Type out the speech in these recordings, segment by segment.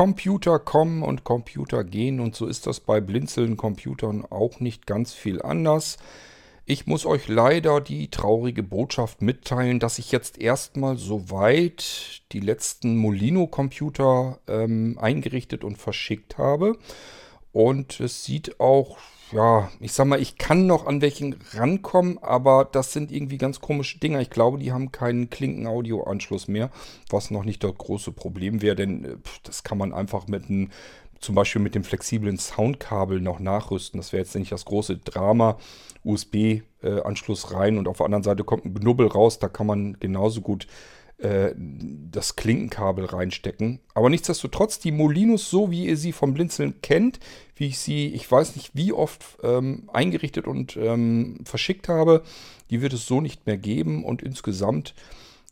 Computer kommen und Computer gehen und so ist das bei blinzelnden Computern auch nicht ganz viel anders. Ich muss euch leider die traurige Botschaft mitteilen, dass ich jetzt erstmal soweit die letzten Molino-Computer ähm, eingerichtet und verschickt habe. Und es sieht auch, ja, ich sag mal, ich kann noch an welchen rankommen, aber das sind irgendwie ganz komische Dinger. Ich glaube, die haben keinen Klinken-Audio-Anschluss mehr, was noch nicht das große Problem wäre, denn äh, das kann man einfach mit einem zum Beispiel mit dem flexiblen Soundkabel noch nachrüsten. Das wäre jetzt nicht das große Drama. USB-Anschluss rein und auf der anderen Seite kommt ein Knubbel raus. Da kann man genauso gut äh, das Klinkenkabel reinstecken. Aber nichtsdestotrotz, die Molinos, so wie ihr sie vom Blinzeln kennt, wie ich sie, ich weiß nicht wie oft ähm, eingerichtet und ähm, verschickt habe, die wird es so nicht mehr geben. Und insgesamt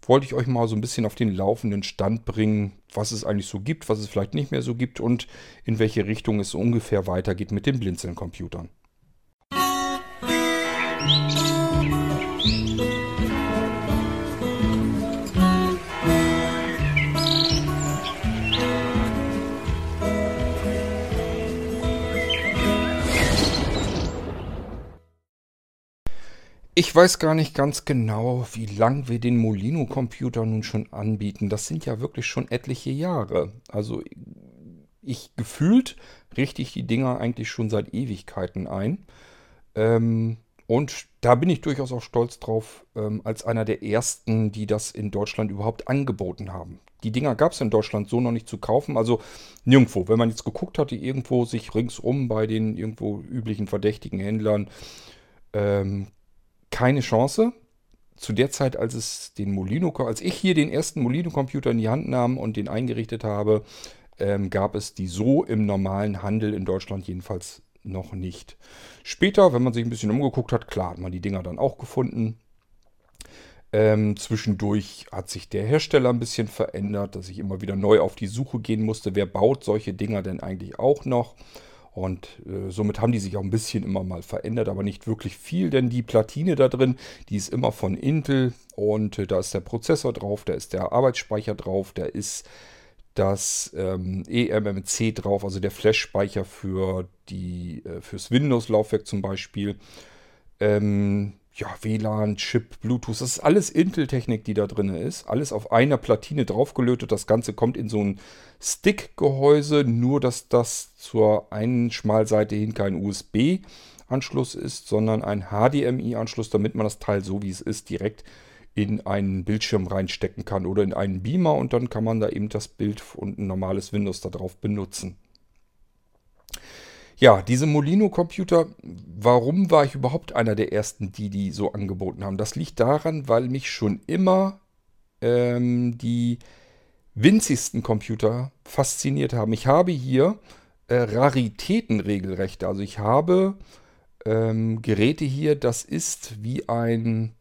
wollte ich euch mal so ein bisschen auf den laufenden Stand bringen, was es eigentlich so gibt, was es vielleicht nicht mehr so gibt und in welche Richtung es ungefähr weitergeht mit den Blinzeln-Computern. Ich weiß gar nicht ganz genau, wie lang wir den Molino-Computer nun schon anbieten. Das sind ja wirklich schon etliche Jahre. Also ich gefühlt richte ich die Dinger eigentlich schon seit Ewigkeiten ein. Ähm, und da bin ich durchaus auch stolz drauf, ähm, als einer der ersten, die das in Deutschland überhaupt angeboten haben. Die Dinger gab es in Deutschland so noch nicht zu kaufen, also nirgendwo. Wenn man jetzt geguckt hatte, irgendwo sich ringsum bei den irgendwo üblichen verdächtigen Händlern, ähm, keine Chance. Zu der Zeit, als es den Molino, als ich hier den ersten Molino-Computer in die Hand nahm und den eingerichtet habe, ähm, gab es die so im normalen Handel in Deutschland jedenfalls noch nicht. Später, wenn man sich ein bisschen umgeguckt hat, klar hat man die Dinger dann auch gefunden. Ähm, zwischendurch hat sich der Hersteller ein bisschen verändert, dass ich immer wieder neu auf die Suche gehen musste. Wer baut solche Dinger denn eigentlich auch noch? Und äh, somit haben die sich auch ein bisschen immer mal verändert, aber nicht wirklich viel, denn die Platine da drin, die ist immer von Intel und äh, da ist der Prozessor drauf, da ist der Arbeitsspeicher drauf, da ist das ähm, eMMC drauf, also der Flash-Speicher für die, äh, fürs Windows-Laufwerk zum Beispiel. Ähm, ja, WLAN, Chip, Bluetooth, das ist alles Intel-Technik, die da drin ist. Alles auf einer Platine draufgelötet. Das Ganze kommt in so ein Stick-Gehäuse, nur dass das zur einen Schmalseite hin kein USB-Anschluss ist, sondern ein HDMI-Anschluss, damit man das Teil so wie es ist direkt in einen Bildschirm reinstecken kann oder in einen Beamer und dann kann man da eben das Bild und ein normales Windows darauf benutzen. Ja, diese Molino-Computer, warum war ich überhaupt einer der ersten, die die so angeboten haben? Das liegt daran, weil mich schon immer ähm, die winzigsten Computer fasziniert haben. Ich habe hier äh, Raritätenregelrechte. Also ich habe ähm, Geräte hier, das ist wie ein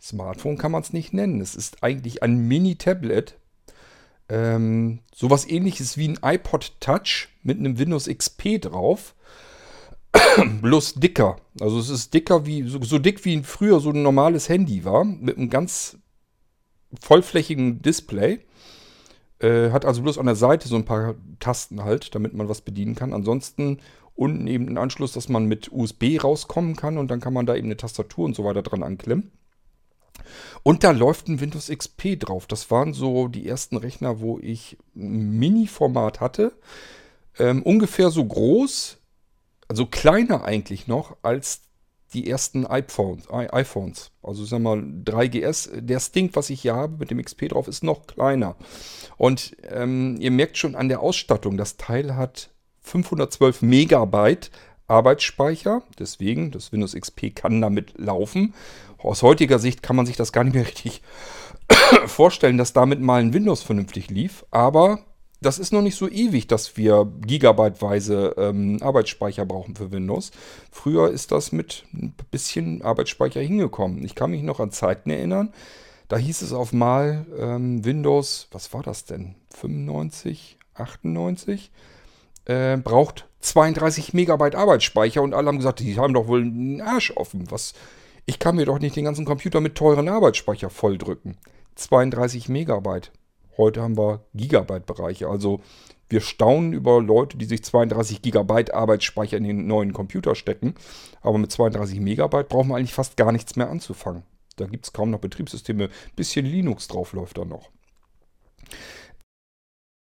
Smartphone, kann man es nicht nennen. Es ist eigentlich ein Mini-Tablet ähm, sowas ähnliches wie ein iPod Touch mit einem Windows XP drauf. Bloß dicker. Also es ist dicker wie, so, so dick wie früher so ein normales Handy war. Mit einem ganz vollflächigen Display. Äh, hat also bloß an der Seite so ein paar Tasten halt, damit man was bedienen kann. Ansonsten unten eben einen Anschluss, dass man mit USB rauskommen kann und dann kann man da eben eine Tastatur und so weiter dran anklemmen. Und da läuft ein Windows XP drauf. Das waren so die ersten Rechner, wo ich Mini-Format hatte. Ähm, ungefähr so groß, also kleiner eigentlich noch, als die ersten iPhones. iPhones. Also sagen wir mal 3GS. Der Stink, was ich hier habe mit dem XP drauf, ist noch kleiner. Und ähm, ihr merkt schon an der Ausstattung, das Teil hat 512 Megabyte Arbeitsspeicher. Deswegen, das Windows XP kann damit laufen. Aus heutiger Sicht kann man sich das gar nicht mehr richtig vorstellen, dass damit mal ein Windows vernünftig lief. Aber das ist noch nicht so ewig, dass wir gigabyteweise ähm, Arbeitsspeicher brauchen für Windows. Früher ist das mit ein bisschen Arbeitsspeicher hingekommen. Ich kann mich noch an Zeiten erinnern. Da hieß es auf mal ähm, Windows, was war das denn? 95, 98? Äh, braucht 32 Megabyte Arbeitsspeicher und alle haben gesagt, die haben doch wohl einen Arsch offen. Was ich kann mir doch nicht den ganzen Computer mit teuren Arbeitsspeicher volldrücken. 32 Megabyte. Heute haben wir Gigabyte-Bereiche. Also wir staunen über Leute, die sich 32 Gigabyte Arbeitsspeicher in den neuen Computer stecken. Aber mit 32 Megabyte brauchen wir eigentlich fast gar nichts mehr anzufangen. Da gibt es kaum noch Betriebssysteme. Ein bisschen Linux drauf läuft da noch.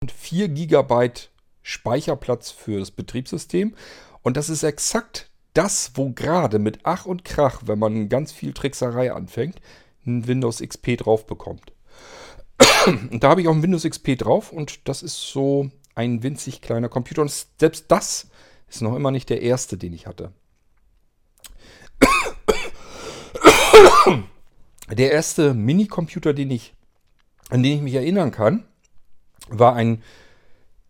Und 4 Gigabyte Speicherplatz für das Betriebssystem. Und das ist exakt das, wo gerade mit Ach und Krach, wenn man ganz viel Trickserei anfängt, ein Windows XP drauf bekommt. Und da habe ich auch ein Windows XP drauf und das ist so ein winzig kleiner Computer. Und selbst das ist noch immer nicht der erste, den ich hatte. Der erste Minicomputer, den ich, an den ich mich erinnern kann, war ein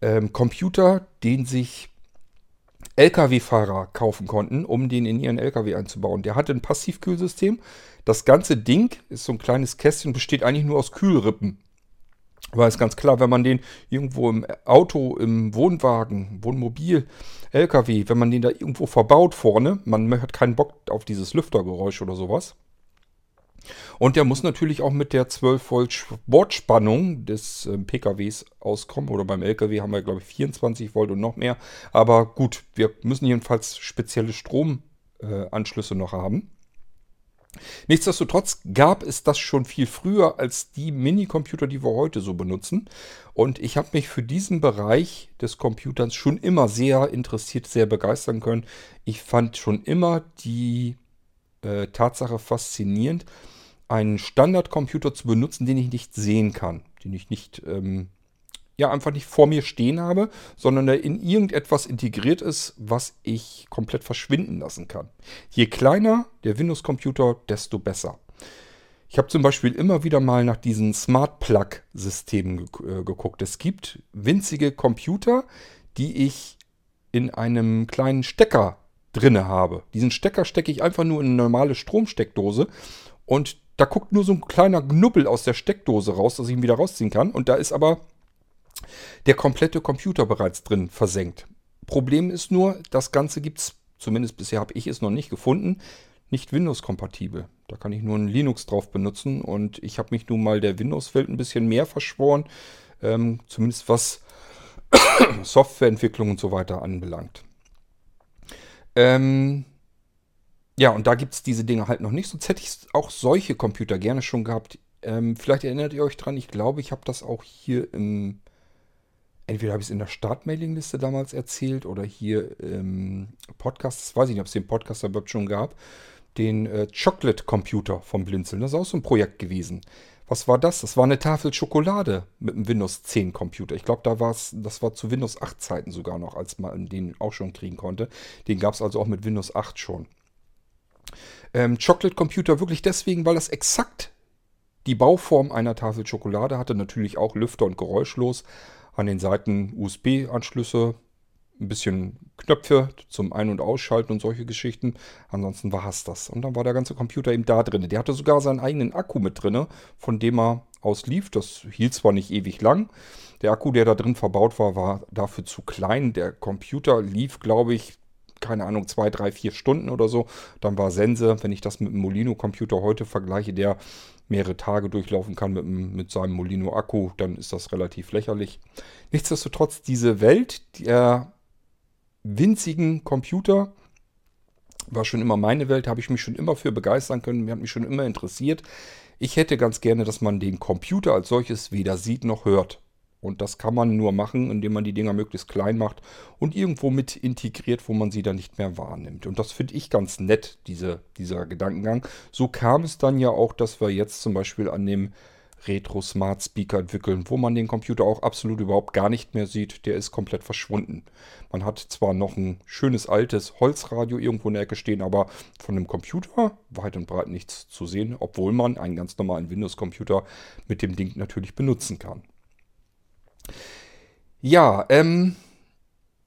ähm, Computer, den sich Lkw-Fahrer kaufen konnten, um den in ihren Lkw einzubauen. Der hatte ein Passivkühlsystem. Das ganze Ding ist so ein kleines Kästchen, besteht eigentlich nur aus Kühlrippen. Weil es ganz klar, wenn man den irgendwo im Auto, im Wohnwagen, Wohnmobil, LKW, wenn man den da irgendwo verbaut vorne, man hat keinen Bock auf dieses Lüftergeräusch oder sowas. Und der muss natürlich auch mit der 12 Volt Sportspannung des äh, PKWs auskommen. Oder beim LKW haben wir, glaube ich, 24 Volt und noch mehr. Aber gut, wir müssen jedenfalls spezielle Stromanschlüsse äh, noch haben. Nichtsdestotrotz gab es das schon viel früher als die Minicomputer, die wir heute so benutzen. Und ich habe mich für diesen Bereich des Computers schon immer sehr interessiert, sehr begeistern können. Ich fand schon immer die äh, Tatsache faszinierend, einen Standardcomputer zu benutzen, den ich nicht sehen kann, den ich nicht ähm, ja einfach nicht vor mir stehen habe, sondern der in irgendetwas integriert ist, was ich komplett verschwinden lassen kann. Je kleiner der Windows-Computer, desto besser. Ich habe zum Beispiel immer wieder mal nach diesen Smart Plug-Systemen ge äh, geguckt. Es gibt winzige Computer, die ich in einem kleinen Stecker drinne habe. Diesen Stecker stecke ich einfach nur in eine normale Stromsteckdose und da guckt nur so ein kleiner Knubbel aus der Steckdose raus, dass ich ihn wieder rausziehen kann. Und da ist aber der komplette Computer bereits drin versenkt. Problem ist nur, das Ganze gibt es, zumindest bisher habe ich es noch nicht gefunden, nicht Windows-kompatibel. Da kann ich nur ein Linux drauf benutzen und ich habe mich nun mal der Windows-Welt ein bisschen mehr verschworen, ähm, zumindest was Softwareentwicklung und so weiter anbelangt. Ähm, ja, und da gibt es diese Dinge halt noch nicht. Sonst hätte ich auch solche Computer gerne schon gehabt. Ähm, vielleicht erinnert ihr euch dran, ich glaube, ich habe das auch hier im entweder habe ich es in der Startmailingliste damals erzählt oder hier im Podcast, das weiß ich nicht, ob es den Podcast überhaupt schon gab, den äh, Chocolate Computer vom Blinzeln. Das ist auch so ein Projekt gewesen. Was war das? Das war eine Tafel Schokolade mit einem Windows 10 Computer. Ich glaube, da war es, das war zu Windows 8 Zeiten sogar noch, als man den auch schon kriegen konnte. Den gab es also auch mit Windows 8 schon. Ähm, Chocolate Computer wirklich deswegen, weil das exakt die Bauform einer Tafel Schokolade hatte. Natürlich auch Lüfter und geräuschlos an den Seiten USB-Anschlüsse, ein bisschen Knöpfe zum Ein- und Ausschalten und solche Geschichten. Ansonsten war es das. Und dann war der ganze Computer eben da drin. Der hatte sogar seinen eigenen Akku mit drin, von dem er aus lief. Das hielt zwar nicht ewig lang. Der Akku, der da drin verbaut war, war dafür zu klein. Der Computer lief, glaube ich, keine Ahnung, zwei, drei, vier Stunden oder so. Dann war Sense, wenn ich das mit dem Molino-Computer heute vergleiche, der mehrere Tage durchlaufen kann mit, mit seinem Molino-Akku, dann ist das relativ lächerlich. Nichtsdestotrotz, diese Welt der winzigen Computer war schon immer meine Welt, habe ich mich schon immer für begeistern können, mir hat mich schon immer interessiert. Ich hätte ganz gerne, dass man den Computer als solches weder sieht noch hört. Und das kann man nur machen, indem man die Dinger möglichst klein macht und irgendwo mit integriert, wo man sie dann nicht mehr wahrnimmt. Und das finde ich ganz nett, diese, dieser Gedankengang. So kam es dann ja auch, dass wir jetzt zum Beispiel an dem Retro Smart Speaker entwickeln, wo man den Computer auch absolut überhaupt gar nicht mehr sieht. Der ist komplett verschwunden. Man hat zwar noch ein schönes altes Holzradio irgendwo in der Ecke stehen, aber von dem Computer weit und breit nichts zu sehen, obwohl man einen ganz normalen Windows-Computer mit dem Ding natürlich benutzen kann. Ja, ähm,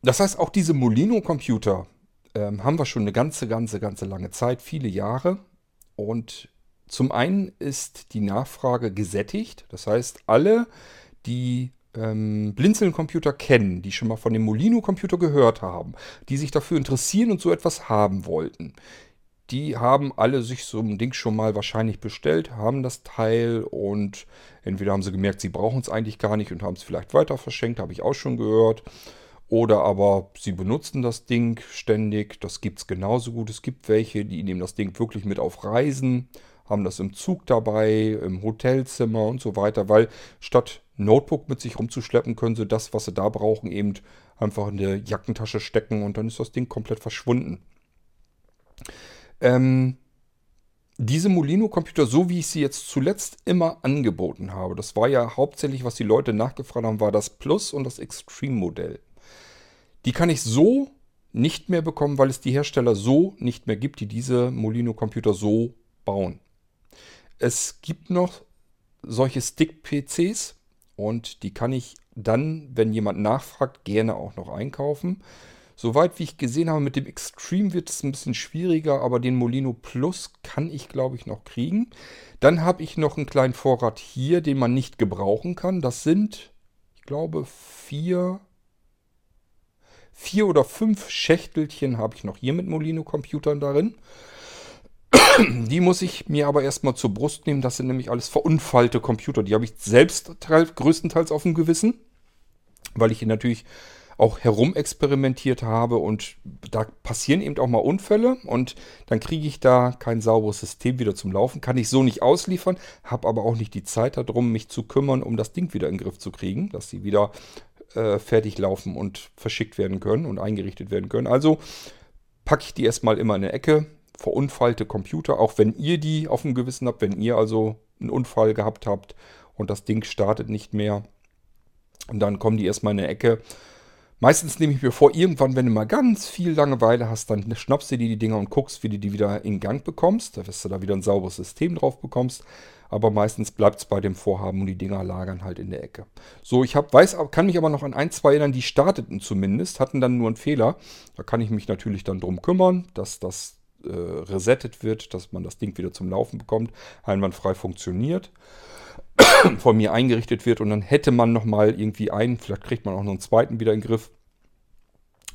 das heißt, auch diese Molino-Computer ähm, haben wir schon eine ganze, ganze, ganze lange Zeit, viele Jahre. Und zum einen ist die Nachfrage gesättigt. Das heißt, alle, die ähm, Blinzeln-Computer kennen, die schon mal von dem Molino-Computer gehört haben, die sich dafür interessieren und so etwas haben wollten, die haben alle sich so ein Ding schon mal wahrscheinlich bestellt, haben das Teil und entweder haben sie gemerkt, sie brauchen es eigentlich gar nicht und haben es vielleicht weiter verschenkt, habe ich auch schon gehört. Oder aber sie benutzen das Ding ständig, das gibt es genauso gut. Es gibt welche, die nehmen das Ding wirklich mit auf Reisen, haben das im Zug dabei, im Hotelzimmer und so weiter, weil statt Notebook mit sich rumzuschleppen, können sie das, was sie da brauchen, eben einfach in der Jackentasche stecken und dann ist das Ding komplett verschwunden. Ähm, diese Molino-Computer, so wie ich sie jetzt zuletzt immer angeboten habe, das war ja hauptsächlich, was die Leute nachgefragt haben, war das Plus und das Extreme-Modell. Die kann ich so nicht mehr bekommen, weil es die Hersteller so nicht mehr gibt, die diese Molino-Computer so bauen. Es gibt noch solche Stick-PCs und die kann ich dann, wenn jemand nachfragt, gerne auch noch einkaufen. Soweit wie ich gesehen habe, mit dem Extreme wird es ein bisschen schwieriger, aber den Molino Plus kann ich, glaube ich, noch kriegen. Dann habe ich noch einen kleinen Vorrat hier, den man nicht gebrauchen kann. Das sind, ich glaube, vier, vier oder fünf Schächtelchen habe ich noch hier mit Molino-Computern darin. Die muss ich mir aber erstmal zur Brust nehmen. Das sind nämlich alles verunfallte Computer. Die habe ich selbst größtenteils auf dem Gewissen, weil ich hier natürlich auch herumexperimentiert habe und da passieren eben auch mal Unfälle und dann kriege ich da kein sauberes System wieder zum Laufen. Kann ich so nicht ausliefern, habe aber auch nicht die Zeit darum, mich zu kümmern, um das Ding wieder in den Griff zu kriegen, dass sie wieder äh, fertig laufen und verschickt werden können und eingerichtet werden können. Also packe ich die erstmal immer in eine Ecke, verunfallte Computer, auch wenn ihr die auf dem Gewissen habt, wenn ihr also einen Unfall gehabt habt und das Ding startet nicht mehr. Und dann kommen die erstmal in eine Ecke. Meistens nehme ich mir vor, irgendwann, wenn du mal ganz viel Langeweile hast, dann schnappst du dir die Dinger und guckst, wie du die wieder in Gang bekommst, dass du da wieder ein sauberes System drauf bekommst. Aber meistens bleibt es bei dem Vorhaben und die Dinger lagern halt in der Ecke. So, ich hab, weiß, kann mich aber noch an ein, zwei erinnern, die starteten zumindest, hatten dann nur einen Fehler. Da kann ich mich natürlich dann drum kümmern, dass das äh, resettet wird, dass man das Ding wieder zum Laufen bekommt, einwandfrei funktioniert, von mir eingerichtet wird und dann hätte man nochmal irgendwie einen, vielleicht kriegt man auch noch einen zweiten wieder in den Griff.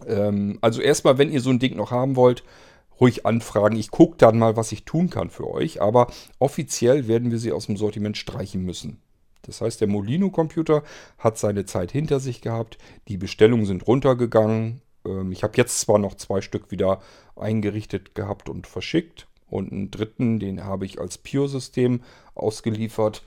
Ähm, also erstmal, wenn ihr so ein Ding noch haben wollt, ruhig anfragen. Ich gucke dann mal, was ich tun kann für euch, aber offiziell werden wir sie aus dem Sortiment streichen müssen. Das heißt, der Molino-Computer hat seine Zeit hinter sich gehabt, die Bestellungen sind runtergegangen ähm, ich habe jetzt zwar noch zwei Stück wieder eingerichtet gehabt und verschickt. Und einen dritten, den habe ich als Pure-System ausgeliefert.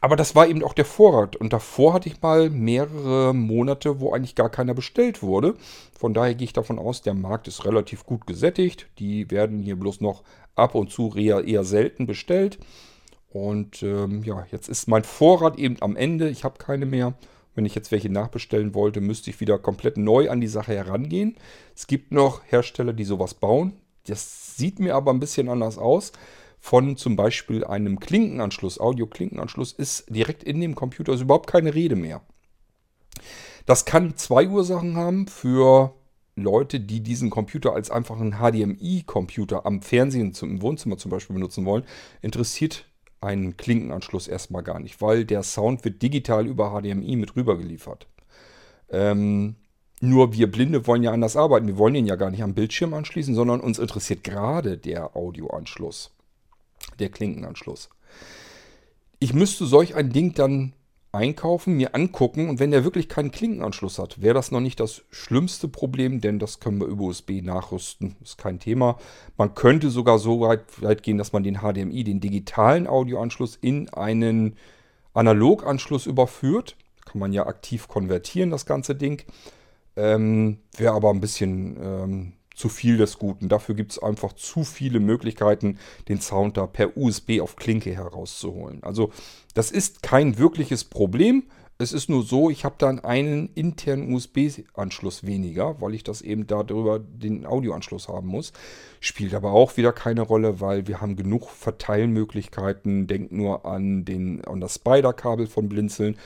Aber das war eben auch der Vorrat. Und davor hatte ich mal mehrere Monate, wo eigentlich gar keiner bestellt wurde. Von daher gehe ich davon aus, der Markt ist relativ gut gesättigt. Die werden hier bloß noch ab und zu eher, eher selten bestellt. Und ähm, ja, jetzt ist mein Vorrat eben am Ende. Ich habe keine mehr. Wenn ich jetzt welche nachbestellen wollte, müsste ich wieder komplett neu an die Sache herangehen. Es gibt noch Hersteller, die sowas bauen. Das sieht mir aber ein bisschen anders aus. Von zum Beispiel einem Klinkenanschluss, Audio-Klinkenanschluss, ist direkt in dem Computer ist überhaupt keine Rede mehr. Das kann zwei Ursachen haben für Leute, die diesen Computer als einfachen HDMI-Computer am Fernsehen zum Wohnzimmer zum Beispiel benutzen wollen. Interessiert einen Klinkenanschluss erstmal gar nicht, weil der Sound wird digital über HDMI mit rüber geliefert. Ähm, nur wir Blinde wollen ja anders arbeiten. Wir wollen ihn ja gar nicht am Bildschirm anschließen, sondern uns interessiert gerade der Audioanschluss, der Klinkenanschluss. Ich müsste solch ein Ding dann einkaufen, mir angucken und wenn der wirklich keinen Klinkenanschluss hat, wäre das noch nicht das schlimmste Problem, denn das können wir über USB nachrüsten. Ist kein Thema. Man könnte sogar so weit, weit gehen, dass man den HDMI, den digitalen Audioanschluss, in einen Analoganschluss überführt. Kann man ja aktiv konvertieren, das ganze Ding. Ähm, wäre aber ein bisschen ähm, zu viel des Guten. Dafür gibt es einfach zu viele Möglichkeiten, den Sound da per USB auf Klinke herauszuholen. Also das ist kein wirkliches Problem. Es ist nur so, ich habe dann einen internen USB-Anschluss weniger, weil ich das eben darüber den Audioanschluss haben muss. Spielt aber auch wieder keine Rolle, weil wir haben genug Verteilmöglichkeiten. Denkt nur an, den, an das Spider-Kabel von Blinzeln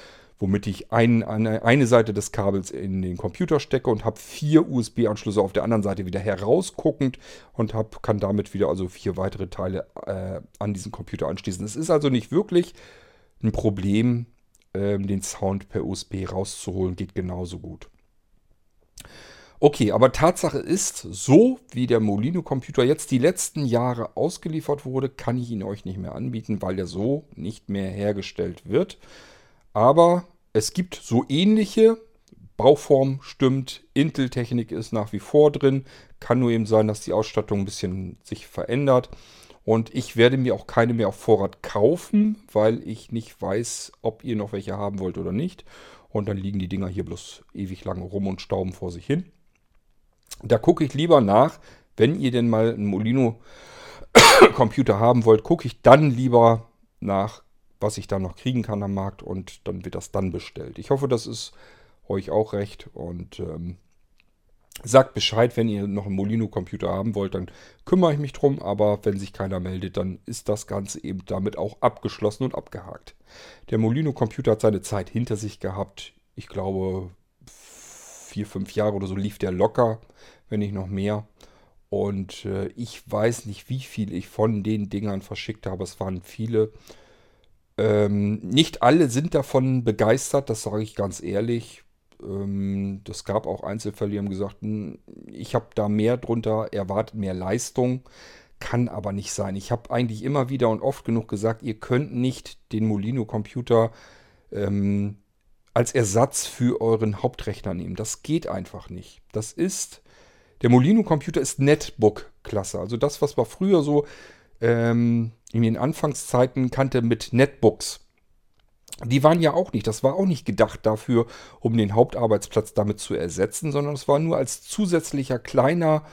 womit ich ein, eine, eine Seite des Kabels in den Computer stecke und habe vier USB-Anschlüsse auf der anderen Seite wieder herausguckend und hab, kann damit wieder also vier weitere Teile äh, an diesen Computer anschließen. Es ist also nicht wirklich ein Problem, äh, den Sound per USB rauszuholen, geht genauso gut. Okay, aber Tatsache ist, so wie der Molino-Computer jetzt die letzten Jahre ausgeliefert wurde, kann ich ihn euch nicht mehr anbieten, weil der so nicht mehr hergestellt wird. Aber es gibt so ähnliche. Bauform stimmt, Intel-Technik ist nach wie vor drin. Kann nur eben sein, dass die Ausstattung ein bisschen sich verändert. Und ich werde mir auch keine mehr auf Vorrat kaufen, weil ich nicht weiß, ob ihr noch welche haben wollt oder nicht. Und dann liegen die Dinger hier bloß ewig lang rum und stauben vor sich hin. Da gucke ich lieber nach, wenn ihr denn mal einen Molino-Computer haben wollt, gucke ich dann lieber nach, was ich da noch kriegen kann am Markt und dann wird das dann bestellt. Ich hoffe, das ist euch auch recht und ähm, sagt Bescheid, wenn ihr noch einen Molino-Computer haben wollt, dann kümmere ich mich drum, aber wenn sich keiner meldet, dann ist das Ganze eben damit auch abgeschlossen und abgehakt. Der Molino-Computer hat seine Zeit hinter sich gehabt. Ich glaube, vier, fünf Jahre oder so lief der locker, wenn nicht noch mehr. Und äh, ich weiß nicht, wie viel ich von den Dingern verschickt habe. Es waren viele. Ähm, nicht alle sind davon begeistert, das sage ich ganz ehrlich. Ähm, das gab auch Einzelfälle, die haben gesagt, hm, ich habe da mehr drunter erwartet, mehr Leistung. Kann aber nicht sein. Ich habe eigentlich immer wieder und oft genug gesagt, ihr könnt nicht den Molino-Computer ähm, als Ersatz für euren Hauptrechner nehmen. Das geht einfach nicht. Das ist, der Molino-Computer ist Netbook-Klasse. Also das, was man früher so ähm, in den Anfangszeiten kannte mit Netbooks. Die waren ja auch nicht, das war auch nicht gedacht dafür, um den Hauptarbeitsplatz damit zu ersetzen, sondern es war nur als zusätzlicher kleiner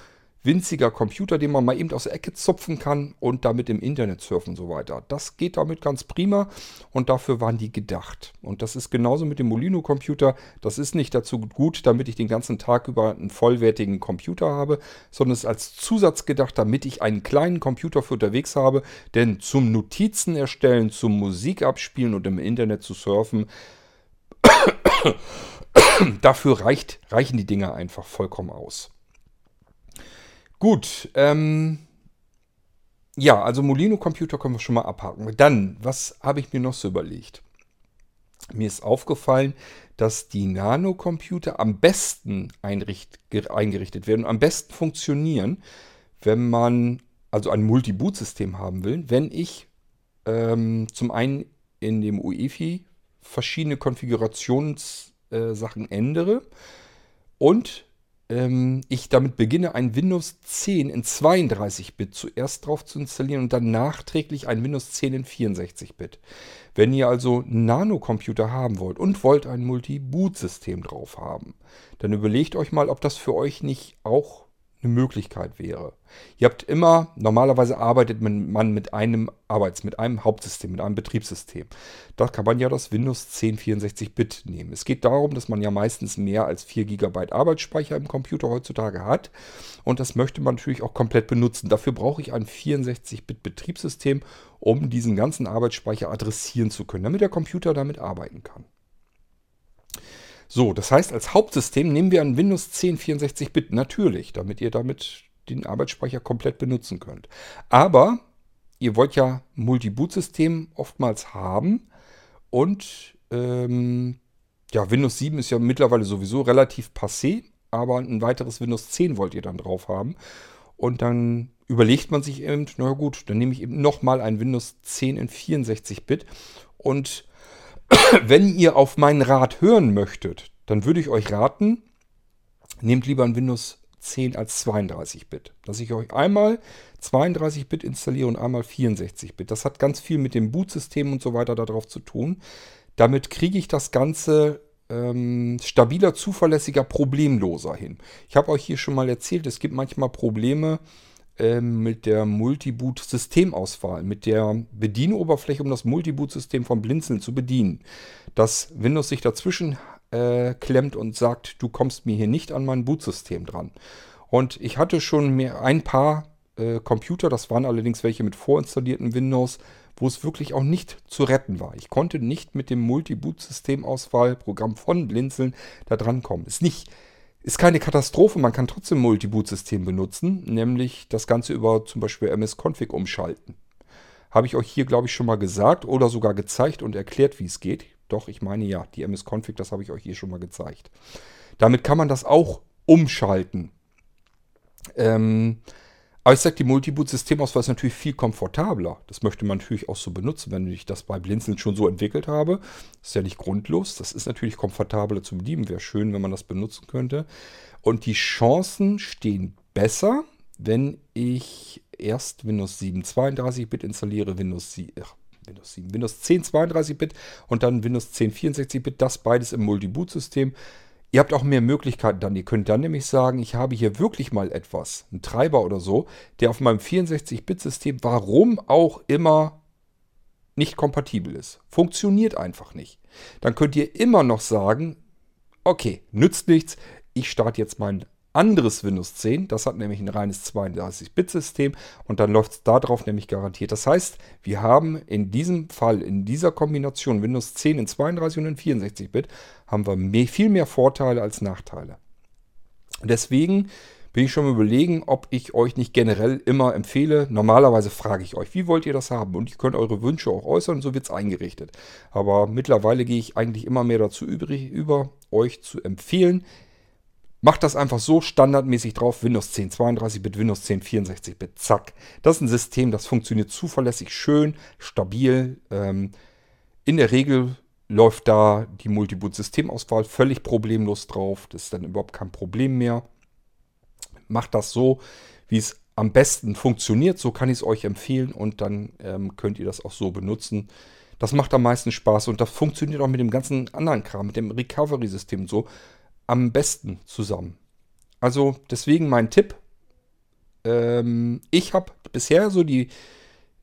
winziger Computer, den man mal eben aus der Ecke zupfen kann und damit im Internet surfen und so weiter. Das geht damit ganz prima und dafür waren die gedacht. Und das ist genauso mit dem Molino-Computer. Das ist nicht dazu gut, damit ich den ganzen Tag über einen vollwertigen Computer habe, sondern es ist als Zusatz gedacht, damit ich einen kleinen Computer für unterwegs habe. Denn zum Notizen erstellen, zum Musik abspielen und im Internet zu surfen, dafür reicht, reichen die Dinger einfach vollkommen aus. Gut, ähm, ja, also Molino-Computer können wir schon mal abhaken. Dann, was habe ich mir noch so überlegt? Mir ist aufgefallen, dass die Nano-Computer am besten eingerichtet werden und am besten funktionieren, wenn man also ein Multi-Boot-System haben will, wenn ich ähm, zum einen in dem UEFI verschiedene Konfigurationssachen äh, ändere und ähm, ich damit beginne, ein Windows 10 in 32-Bit zuerst drauf zu installieren und dann nachträglich ein Windows 10 in 64-Bit. Wenn ihr also einen Nano-Computer haben wollt und wollt ein Multi-Boot-System drauf haben, dann überlegt euch mal, ob das für euch nicht auch eine Möglichkeit wäre. Ihr habt immer, normalerweise arbeitet man mit einem Arbeits-, mit einem Hauptsystem, mit einem Betriebssystem. Da kann man ja das Windows 10 64-Bit nehmen. Es geht darum, dass man ja meistens mehr als 4 GB Arbeitsspeicher im Computer heutzutage hat. Und das möchte man natürlich auch komplett benutzen. Dafür brauche ich ein 64-Bit Betriebssystem, um diesen ganzen Arbeitsspeicher adressieren zu können, damit der Computer damit arbeiten kann. So, das heißt, als Hauptsystem nehmen wir ein Windows 10 64-Bit, natürlich, damit ihr damit den Arbeitsspeicher komplett benutzen könnt. Aber ihr wollt ja Multi-Boot-System oftmals haben und ähm, ja, Windows 7 ist ja mittlerweile sowieso relativ passé, aber ein weiteres Windows 10 wollt ihr dann drauf haben. Und dann überlegt man sich eben, na gut, dann nehme ich eben nochmal ein Windows 10 in 64-Bit und wenn ihr auf meinen Rat hören möchtet, dann würde ich euch raten, nehmt lieber ein Windows 10 als 32-Bit. Dass ich euch einmal 32-Bit installiere und einmal 64-Bit. Das hat ganz viel mit dem Bootsystem und so weiter darauf zu tun. Damit kriege ich das Ganze ähm, stabiler, zuverlässiger, problemloser hin. Ich habe euch hier schon mal erzählt, es gibt manchmal Probleme mit der Multiboot-Systemauswahl, mit der Bedienoberfläche, um das Multiboot-System vom Blinzeln zu bedienen. Dass Windows sich dazwischen äh, klemmt und sagt, du kommst mir hier nicht an mein Bootsystem dran. Und ich hatte schon mehr, ein paar äh, Computer, das waren allerdings welche mit vorinstallierten Windows, wo es wirklich auch nicht zu retten war. Ich konnte nicht mit dem Multiboot-Systemauswahlprogramm von Blinzeln da dran kommen. Ist nicht ist keine Katastrophe, man kann trotzdem Multiboot-System benutzen, nämlich das Ganze über zum Beispiel MS-Config umschalten. Habe ich euch hier, glaube ich, schon mal gesagt oder sogar gezeigt und erklärt, wie es geht. Doch, ich meine ja, die MS-Config, das habe ich euch hier schon mal gezeigt. Damit kann man das auch umschalten. Ähm, aber ich sage, die Multiboot-Systemauswahl ist natürlich viel komfortabler. Das möchte man natürlich auch so benutzen, wenn ich das bei Blinzeln schon so entwickelt habe. Das ist ja nicht grundlos. Das ist natürlich komfortabler zu bedienen. Wäre schön, wenn man das benutzen könnte. Und die Chancen stehen besser, wenn ich erst Windows 7 32-Bit installiere, Windows 7, ach, Windows 7, Windows 10 32-Bit und dann Windows 10 64-Bit. Das beides im Multiboot-System. Ihr habt auch mehr Möglichkeiten dann. Ihr könnt dann nämlich sagen, ich habe hier wirklich mal etwas, einen Treiber oder so, der auf meinem 64-Bit-System, warum auch immer, nicht kompatibel ist. Funktioniert einfach nicht. Dann könnt ihr immer noch sagen, okay, nützt nichts, ich starte jetzt mein anderes Windows 10. Das hat nämlich ein reines 32-Bit-System und dann läuft es darauf nämlich garantiert. Das heißt, wir haben in diesem Fall, in dieser Kombination Windows 10 in 32 und in 64-Bit, haben wir mehr, viel mehr Vorteile als Nachteile. Deswegen bin ich schon überlegen, ob ich euch nicht generell immer empfehle. Normalerweise frage ich euch, wie wollt ihr das haben? Und ihr könnt eure Wünsche auch äußern, so wird es eingerichtet. Aber mittlerweile gehe ich eigentlich immer mehr dazu über euch zu empfehlen, Macht das einfach so standardmäßig drauf, Windows 10 32-Bit, Windows 10 64-Bit, zack. Das ist ein System, das funktioniert zuverlässig, schön, stabil. Ähm, in der Regel läuft da die Multiboot-Systemauswahl völlig problemlos drauf. Das ist dann überhaupt kein Problem mehr. Macht das so, wie es am besten funktioniert. So kann ich es euch empfehlen und dann ähm, könnt ihr das auch so benutzen. Das macht am meisten Spaß und das funktioniert auch mit dem ganzen anderen Kram, mit dem Recovery-System so am besten zusammen. Also deswegen mein Tipp. Ähm, ich habe bisher so die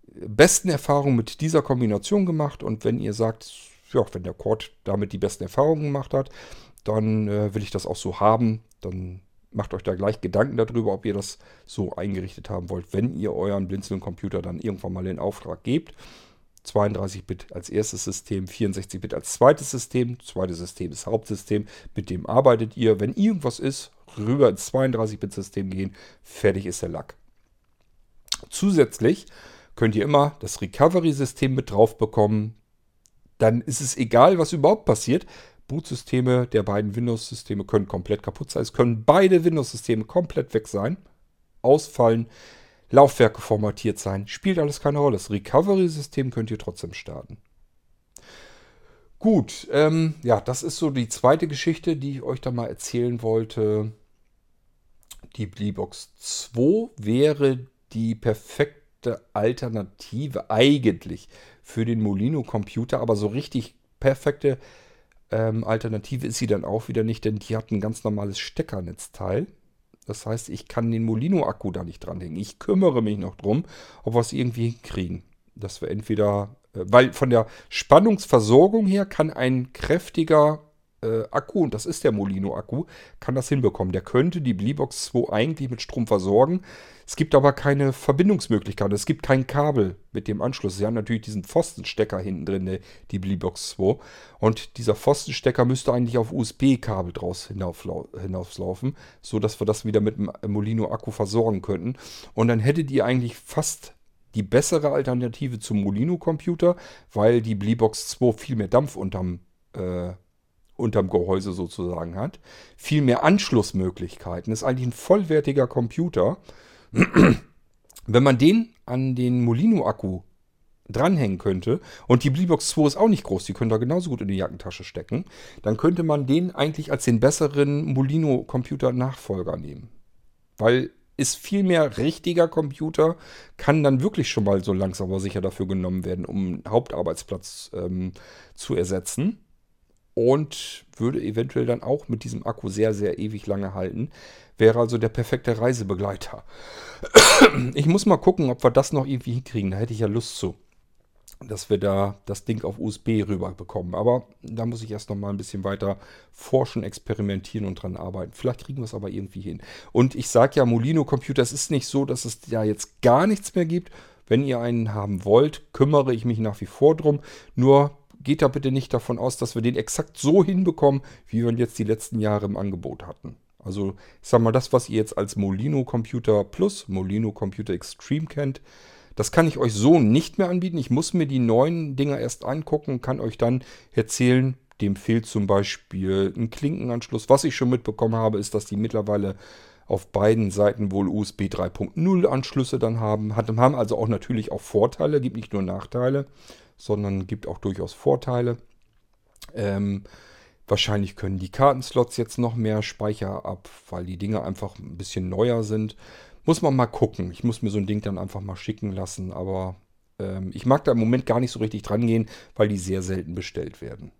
besten Erfahrungen mit dieser Kombination gemacht und wenn ihr sagt, ja, wenn der Cord damit die besten Erfahrungen gemacht hat, dann äh, will ich das auch so haben. Dann macht euch da gleich Gedanken darüber, ob ihr das so eingerichtet haben wollt, wenn ihr euren Blinzeln-Computer dann irgendwann mal in Auftrag gebt. 32-Bit als erstes System, 64-Bit als zweites System. Zweites System ist Hauptsystem, mit dem arbeitet ihr. Wenn irgendwas ist, rüber ins 32-Bit-System gehen, fertig ist der Lack. Zusätzlich könnt ihr immer das Recovery-System mit drauf bekommen. Dann ist es egal, was überhaupt passiert. Bootsysteme der beiden Windows-Systeme können komplett kaputt sein. Es können beide Windows-Systeme komplett weg sein, ausfallen. Laufwerke formatiert sein. Spielt alles keine Rolle. Das Recovery-System könnt ihr trotzdem starten. Gut, ähm, ja, das ist so die zweite Geschichte, die ich euch da mal erzählen wollte. Die Bleebox 2 wäre die perfekte Alternative eigentlich für den Molino-Computer, aber so richtig perfekte ähm, Alternative ist sie dann auch wieder nicht, denn die hat ein ganz normales Steckernetzteil. Das heißt, ich kann den Molino-Akku da nicht dranhängen. Ich kümmere mich noch drum, ob wir es irgendwie hinkriegen. Dass wir entweder, äh, weil von der Spannungsversorgung her kann ein kräftiger äh, Akku, und das ist der Molino-Akku, kann das hinbekommen. Der könnte die Bleebox 2 eigentlich mit Strom versorgen. Es gibt aber keine Verbindungsmöglichkeit. Es gibt kein Kabel mit dem Anschluss. Sie haben natürlich diesen Pfostenstecker hinten drin, die Bleebox 2. Und dieser Pfostenstecker müsste eigentlich auf USB-Kabel draus hinauslaufen, sodass wir das wieder mit dem Molino-Akku versorgen könnten. Und dann hättet ihr eigentlich fast die bessere Alternative zum Molino-Computer, weil die Bleebox 2 viel mehr Dampf unterm äh, unterm Gehäuse sozusagen hat. Viel mehr Anschlussmöglichkeiten. Ist eigentlich ein vollwertiger Computer. Wenn man den an den Molino-Akku dranhängen könnte, und die Bleebox 2 ist auch nicht groß, die können da genauso gut in die Jackentasche stecken, dann könnte man den eigentlich als den besseren Molino-Computer-Nachfolger nehmen. Weil ist viel mehr richtiger Computer, kann dann wirklich schon mal so langsam aber sicher dafür genommen werden, um einen Hauptarbeitsplatz ähm, zu ersetzen und würde eventuell dann auch mit diesem Akku sehr, sehr ewig lange halten. Wäre also der perfekte Reisebegleiter. Ich muss mal gucken, ob wir das noch irgendwie hinkriegen. Da hätte ich ja Lust zu. Dass wir da das Ding auf USB rüber bekommen. Aber da muss ich erst noch mal ein bisschen weiter forschen, experimentieren und dran arbeiten. Vielleicht kriegen wir es aber irgendwie hin. Und ich sage ja, Molino Computer, es ist nicht so, dass es da jetzt gar nichts mehr gibt. Wenn ihr einen haben wollt, kümmere ich mich nach wie vor drum. Nur geht da bitte nicht davon aus, dass wir den exakt so hinbekommen, wie wir ihn jetzt die letzten Jahre im Angebot hatten. Also ich sag mal, das, was ihr jetzt als Molino Computer Plus, Molino Computer Extreme kennt, das kann ich euch so nicht mehr anbieten. Ich muss mir die neuen Dinger erst angucken und kann euch dann erzählen, dem fehlt zum Beispiel ein Klinkenanschluss. Was ich schon mitbekommen habe, ist, dass die mittlerweile auf beiden Seiten wohl USB 3.0 Anschlüsse dann haben. haben also auch natürlich auch Vorteile, gibt nicht nur Nachteile, sondern gibt auch durchaus Vorteile. Ähm, wahrscheinlich können die Kartenslots jetzt noch mehr Speicher ab, weil die Dinge einfach ein bisschen neuer sind. Muss man mal gucken. Ich muss mir so ein Ding dann einfach mal schicken lassen, aber ähm, ich mag da im Moment gar nicht so richtig dran gehen, weil die sehr selten bestellt werden.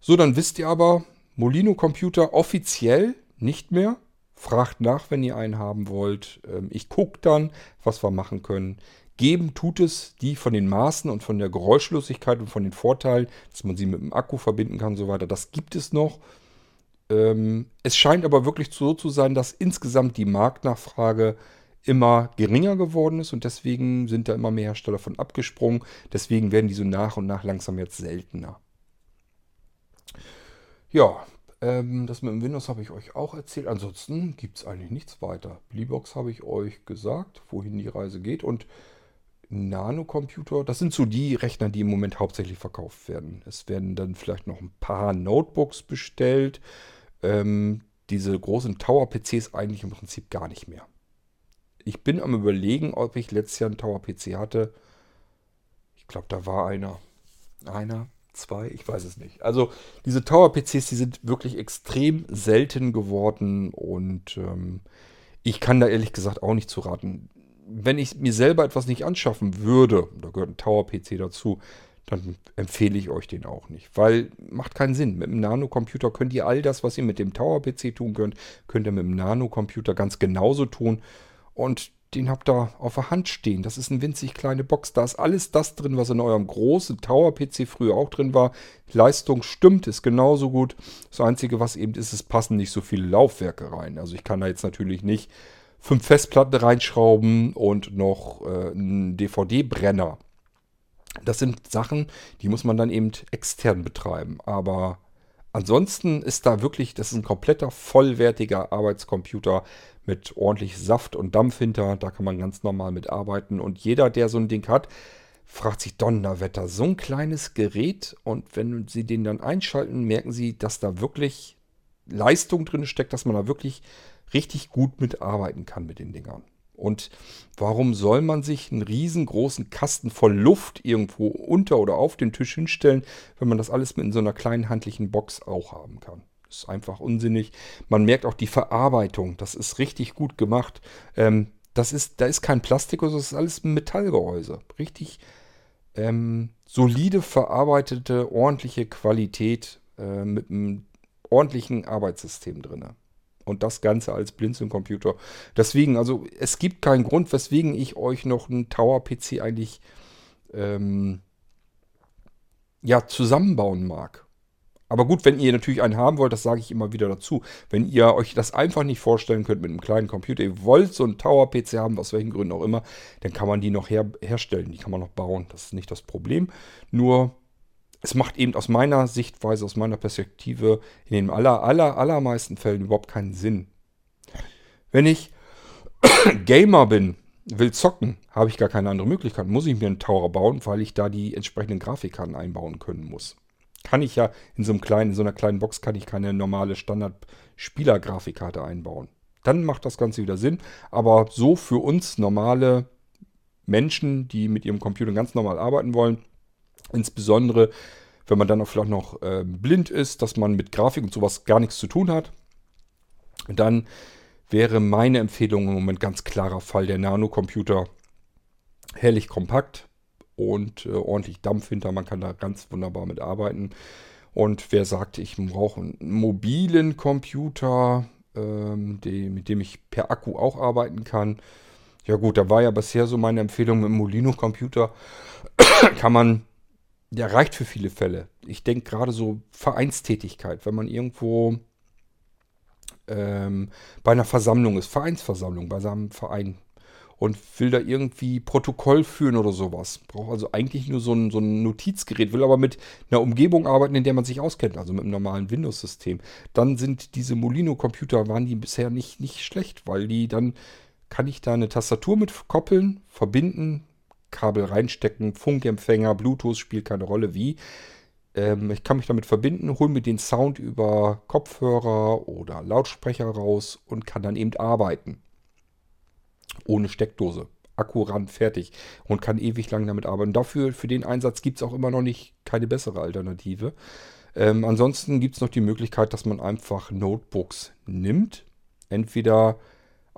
So, dann wisst ihr aber, Molino Computer offiziell nicht mehr. Fragt nach, wenn ihr einen haben wollt. Ähm, ich gucke dann, was wir machen können. Geben tut es die von den Maßen und von der Geräuschlosigkeit und von den Vorteilen, dass man sie mit dem Akku verbinden kann und so weiter. Das gibt es noch. Ähm, es scheint aber wirklich so zu sein, dass insgesamt die Marktnachfrage immer geringer geworden ist und deswegen sind da immer mehr Hersteller von abgesprungen. Deswegen werden die so nach und nach langsam jetzt seltener. Ja, ähm, das mit dem Windows habe ich euch auch erzählt. Ansonsten gibt es eigentlich nichts weiter. Bleebox habe ich euch gesagt, wohin die Reise geht. Und Nanocomputer, das sind so die Rechner, die im Moment hauptsächlich verkauft werden. Es werden dann vielleicht noch ein paar Notebooks bestellt. Ähm, diese großen Tower-PCs eigentlich im Prinzip gar nicht mehr. Ich bin am überlegen, ob ich letztes Jahr einen Tower-PC hatte. Ich glaube, da war einer. Einer, zwei, ich weiß es nicht. Also diese Tower-PCs, die sind wirklich extrem selten geworden und ähm, ich kann da ehrlich gesagt auch nicht zu raten. Wenn ich mir selber etwas nicht anschaffen würde, da gehört ein Tower-PC dazu, dann empfehle ich euch den auch nicht. Weil macht keinen Sinn. Mit einem Nanocomputer könnt ihr all das, was ihr mit dem Tower-PC tun könnt, könnt ihr mit dem Nanocomputer ganz genauso tun. Und den habt ihr auf der Hand stehen. Das ist eine winzig kleine Box. Da ist alles das drin, was in eurem großen Tower-PC früher auch drin war. Leistung stimmt, ist genauso gut. Das Einzige, was eben ist, es passen nicht so viele Laufwerke rein. Also ich kann da jetzt natürlich nicht fünf Festplatten reinschrauben und noch äh, einen DVD-Brenner. Das sind Sachen, die muss man dann eben extern betreiben. Aber ansonsten ist da wirklich, das ist ein kompletter vollwertiger Arbeitscomputer mit ordentlich Saft und Dampf hinter. Da kann man ganz normal mit arbeiten. Und jeder, der so ein Ding hat, fragt sich Donnerwetter, so ein kleines Gerät. Und wenn Sie den dann einschalten, merken Sie, dass da wirklich Leistung drin steckt, dass man da wirklich richtig gut mitarbeiten kann mit den Dingern. Und warum soll man sich einen riesengroßen Kasten voll Luft irgendwo unter oder auf den Tisch hinstellen, wenn man das alles mit in so einer kleinen handlichen Box auch haben kann? Das ist einfach unsinnig. Man merkt auch die Verarbeitung. Das ist richtig gut gemacht. Ähm, das ist, da ist kein Plastik, das ist alles ein Metallgehäuse. Richtig ähm, solide verarbeitete, ordentliche Qualität äh, mit einem ordentlichen Arbeitssystem drin. Und das Ganze als Blinzeln-Computer. Deswegen, also es gibt keinen Grund, weswegen ich euch noch einen Tower-PC eigentlich ähm, ja, zusammenbauen mag. Aber gut, wenn ihr natürlich einen haben wollt, das sage ich immer wieder dazu. Wenn ihr euch das einfach nicht vorstellen könnt mit einem kleinen Computer, ihr wollt so einen Tower-PC haben, aus welchen Gründen auch immer, dann kann man die noch her herstellen, die kann man noch bauen. Das ist nicht das Problem. Nur, es macht eben aus meiner Sichtweise, aus meiner Perspektive in den aller, aller, allermeisten Fällen überhaupt keinen Sinn. Wenn ich Gamer bin, will zocken, habe ich gar keine andere Möglichkeit. Muss ich mir einen Tower bauen, weil ich da die entsprechenden Grafikkarten einbauen können muss kann ich ja in so, einem kleinen, in so einer kleinen Box kann ich keine normale Standard-Spieler-Grafikkarte einbauen. Dann macht das Ganze wieder Sinn. Aber so für uns normale Menschen, die mit ihrem Computer ganz normal arbeiten wollen, insbesondere wenn man dann auch vielleicht noch äh, blind ist, dass man mit Grafik und sowas gar nichts zu tun hat, dann wäre meine Empfehlung im Moment ganz klarer Fall der Nano-Computer. Herrlich kompakt, und äh, ordentlich Dampf hinter. Man kann da ganz wunderbar mit arbeiten. Und wer sagt, ich brauche einen mobilen Computer, ähm, die, mit dem ich per Akku auch arbeiten kann. Ja gut, da war ja bisher so meine Empfehlung mit dem Molino-Computer. kann man, der reicht für viele Fälle. Ich denke gerade so Vereinstätigkeit, wenn man irgendwo ähm, bei einer Versammlung ist, Vereinsversammlung, bei seinem Verein und will da irgendwie Protokoll führen oder sowas. Braucht also eigentlich nur so ein, so ein Notizgerät, will aber mit einer Umgebung arbeiten, in der man sich auskennt, also mit einem normalen Windows-System. Dann sind diese Molino-Computer, waren die bisher nicht, nicht schlecht, weil die dann kann ich da eine Tastatur mit koppeln, verbinden, Kabel reinstecken, Funkempfänger, Bluetooth spielt keine Rolle wie. ähm, ich kann mich damit verbinden, hole mir den Sound über Kopfhörer oder Lautsprecher raus und kann dann eben arbeiten. Ohne Steckdose. Akku ran, fertig. Und kann ewig lang damit arbeiten. Dafür, für den Einsatz gibt es auch immer noch nicht keine bessere Alternative. Ähm, ansonsten gibt es noch die Möglichkeit, dass man einfach Notebooks nimmt. Entweder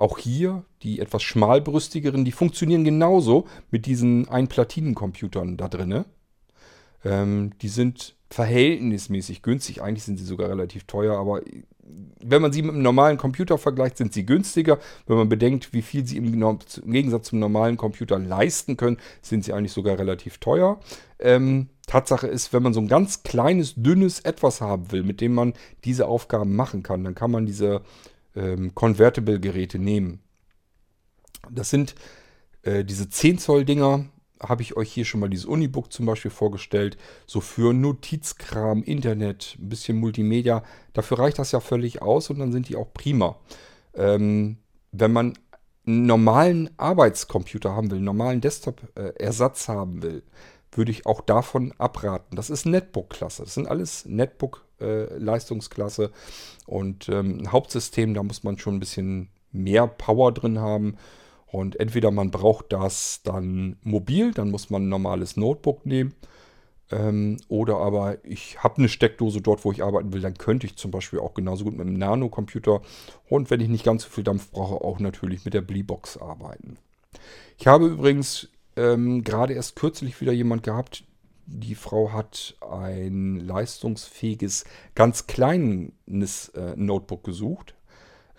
auch hier die etwas schmalbrüstigeren, die funktionieren genauso mit diesen Einplatinenkcomputern da drinne. Ähm, die sind verhältnismäßig günstig. Eigentlich sind sie sogar relativ teuer, aber wenn man sie mit einem normalen Computer vergleicht, sind sie günstiger. Wenn man bedenkt, wie viel sie im, im Gegensatz zum normalen Computer leisten können, sind sie eigentlich sogar relativ teuer. Ähm, Tatsache ist, wenn man so ein ganz kleines, dünnes Etwas haben will, mit dem man diese Aufgaben machen kann, dann kann man diese ähm, Convertible-Geräte nehmen. Das sind äh, diese 10 Zoll Dinger, habe ich euch hier schon mal dieses Unibook zum Beispiel vorgestellt. So für Notizkram, Internet, ein bisschen Multimedia. Dafür reicht das ja völlig aus und dann sind die auch prima. Ähm, wenn man einen normalen Arbeitscomputer haben will, einen normalen Desktop-Ersatz haben will, würde ich auch davon abraten. Das ist Netbook-Klasse. Das sind alles Netbook-Leistungsklasse. Äh, und ähm, Hauptsystem, da muss man schon ein bisschen mehr Power drin haben. Und entweder man braucht das dann mobil, dann muss man ein normales Notebook nehmen. Ähm, oder aber ich habe eine Steckdose dort, wo ich arbeiten will, dann könnte ich zum Beispiel auch genauso gut mit einem Nano-Computer und wenn ich nicht ganz so viel Dampf brauche, auch natürlich mit der Bleebox arbeiten. Ich habe übrigens ähm, gerade erst kürzlich wieder jemand gehabt, die Frau hat ein leistungsfähiges, ganz kleines äh, Notebook gesucht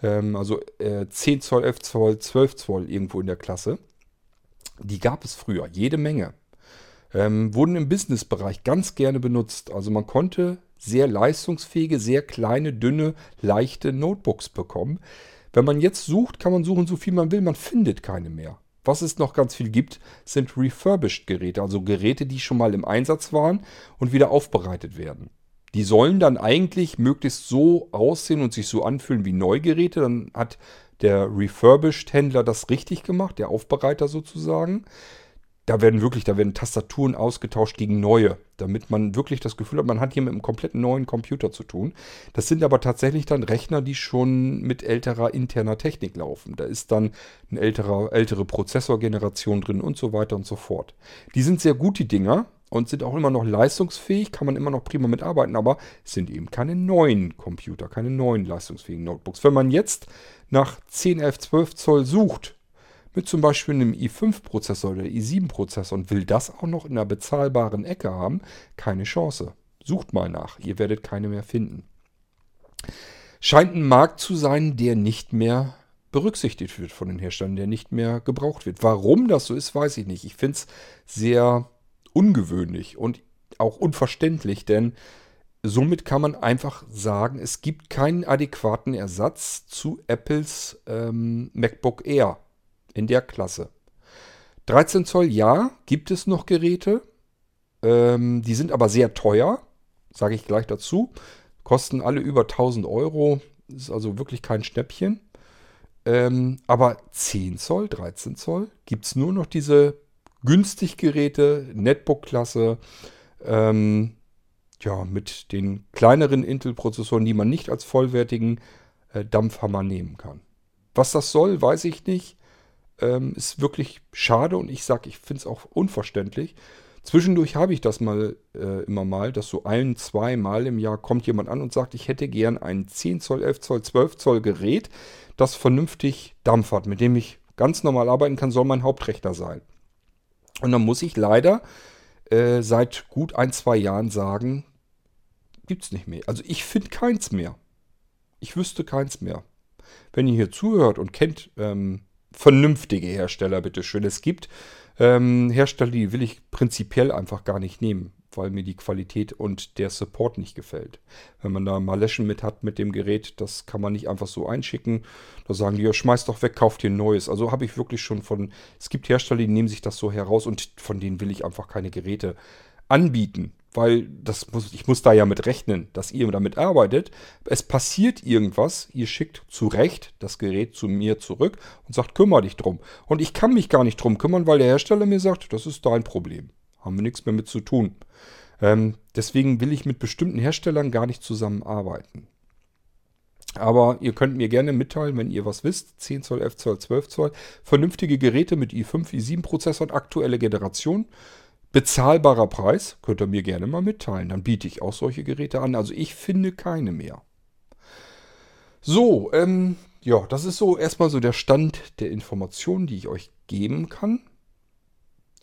ähm, also äh, 10 Zoll, 11 Zoll, 12 Zoll irgendwo in der Klasse. Die gab es früher, jede Menge. Ähm, wurden im Businessbereich ganz gerne benutzt. Also man konnte sehr leistungsfähige, sehr kleine, dünne, leichte Notebooks bekommen. Wenn man jetzt sucht, kann man suchen, so viel man will, man findet keine mehr. Was es noch ganz viel gibt, sind refurbished Geräte, also Geräte, die schon mal im Einsatz waren und wieder aufbereitet werden. Die sollen dann eigentlich möglichst so aussehen und sich so anfühlen wie Neugeräte. Dann hat der Refurbished-Händler das richtig gemacht, der Aufbereiter sozusagen. Da werden wirklich, da werden Tastaturen ausgetauscht gegen neue, damit man wirklich das Gefühl hat, man hat hier mit einem komplett neuen Computer zu tun. Das sind aber tatsächlich dann Rechner, die schon mit älterer interner Technik laufen. Da ist dann eine ältere, ältere Prozessorgeneration drin und so weiter und so fort. Die sind sehr gut, die Dinger und sind auch immer noch leistungsfähig, kann man immer noch prima mitarbeiten, aber es sind eben keine neuen Computer, keine neuen leistungsfähigen Notebooks. Wenn man jetzt nach 10, 11, 12 Zoll sucht, mit zum Beispiel einem i5-Prozessor oder i7-Prozessor und will das auch noch in einer bezahlbaren Ecke haben, keine Chance. Sucht mal nach, ihr werdet keine mehr finden. Scheint ein Markt zu sein, der nicht mehr berücksichtigt wird von den Herstellern, der nicht mehr gebraucht wird. Warum das so ist, weiß ich nicht. Ich finde es sehr ungewöhnlich und auch unverständlich, denn somit kann man einfach sagen, es gibt keinen adäquaten Ersatz zu Apples ähm, MacBook Air in der Klasse. 13 Zoll, ja, gibt es noch Geräte. Ähm, die sind aber sehr teuer, sage ich gleich dazu. Kosten alle über 1000 Euro. Ist also wirklich kein Schnäppchen. Ähm, aber 10 Zoll, 13 Zoll gibt es nur noch diese günstig Geräte, Netbook-Klasse, ähm, ja, mit den kleineren Intel-Prozessoren, die man nicht als vollwertigen äh, Dampfhammer nehmen kann. Was das soll, weiß ich nicht. Ähm, ist wirklich schade und ich sage, ich finde es auch unverständlich. Zwischendurch habe ich das mal äh, immer mal, dass so ein, zwei Mal im Jahr kommt jemand an und sagt, ich hätte gern ein 10 Zoll, 11 Zoll, 12 Zoll Gerät, das vernünftig Dampf hat, mit dem ich ganz normal arbeiten kann, soll mein Hauptrechner sein. Und dann muss ich leider äh, seit gut ein, zwei Jahren sagen, gibt es nicht mehr. Also ich finde keins mehr. Ich wüsste keins mehr. Wenn ihr hier zuhört und kennt ähm, vernünftige Hersteller, bitteschön. Es gibt ähm, Hersteller, die will ich prinzipiell einfach gar nicht nehmen weil mir die Qualität und der Support nicht gefällt. Wenn man da mal Läschen mit hat mit dem Gerät, das kann man nicht einfach so einschicken. Da sagen die, ja, schmeiß doch weg, kauft dir ein neues. Also habe ich wirklich schon von, es gibt Hersteller, die nehmen sich das so heraus und von denen will ich einfach keine Geräte anbieten. Weil das muss, ich muss da ja mit rechnen, dass ihr damit arbeitet. Es passiert irgendwas, ihr schickt zu Recht das Gerät zu mir zurück und sagt, kümmere dich drum. Und ich kann mich gar nicht drum kümmern, weil der Hersteller mir sagt, das ist dein Problem. Haben wir nichts mehr mit zu tun. Ähm, deswegen will ich mit bestimmten Herstellern gar nicht zusammenarbeiten. Aber ihr könnt mir gerne mitteilen, wenn ihr was wisst. 10 Zoll, 11 Zoll, 12 Zoll. Vernünftige Geräte mit i5, i7 Prozessoren, aktuelle Generation. Bezahlbarer Preis, könnt ihr mir gerne mal mitteilen. Dann biete ich auch solche Geräte an. Also ich finde keine mehr. So, ähm, ja, das ist so erstmal so der Stand der Informationen, die ich euch geben kann.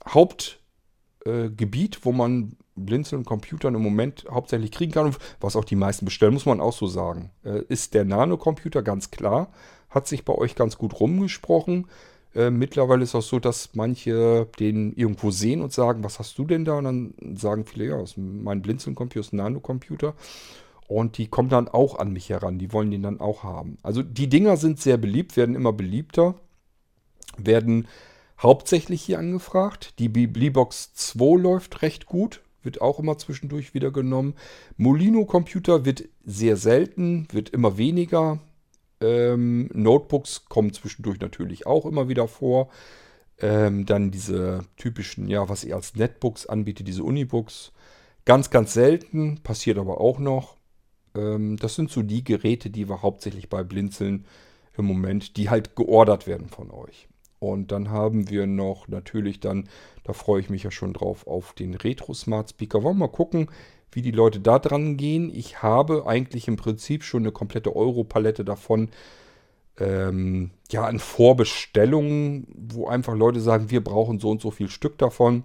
Hauptgebiet, äh, wo man Blinzeln Computern im Moment hauptsächlich kriegen kann, was auch die meisten bestellen, muss man auch so sagen, äh, ist der Nano-Computer ganz klar. Hat sich bei euch ganz gut rumgesprochen. Äh, mittlerweile ist es auch so, dass manche den irgendwo sehen und sagen, was hast du denn da? Und dann sagen viele, ja, mein Blinzeln-Computer ist ein Nano-Computer. Und die kommen dann auch an mich heran. Die wollen den dann auch haben. Also die Dinger sind sehr beliebt, werden immer beliebter, werden hauptsächlich hier angefragt. Die Bleebox 2 läuft recht gut, wird auch immer zwischendurch wieder genommen. Molino Computer wird sehr selten, wird immer weniger. Ähm, Notebooks kommen zwischendurch natürlich auch immer wieder vor. Ähm, dann diese typischen, ja, was ihr als Netbooks anbietet, diese Unibooks. Ganz, ganz selten, passiert aber auch noch. Ähm, das sind so die Geräte, die wir hauptsächlich bei Blinzeln im Moment, die halt geordert werden von euch. Und dann haben wir noch natürlich dann, da freue ich mich ja schon drauf, auf den Retro Smart Speaker. Wollen wir mal gucken, wie die Leute da dran gehen. Ich habe eigentlich im Prinzip schon eine komplette Euro-Palette davon. Ähm, ja, an Vorbestellungen, wo einfach Leute sagen, wir brauchen so und so viel Stück davon.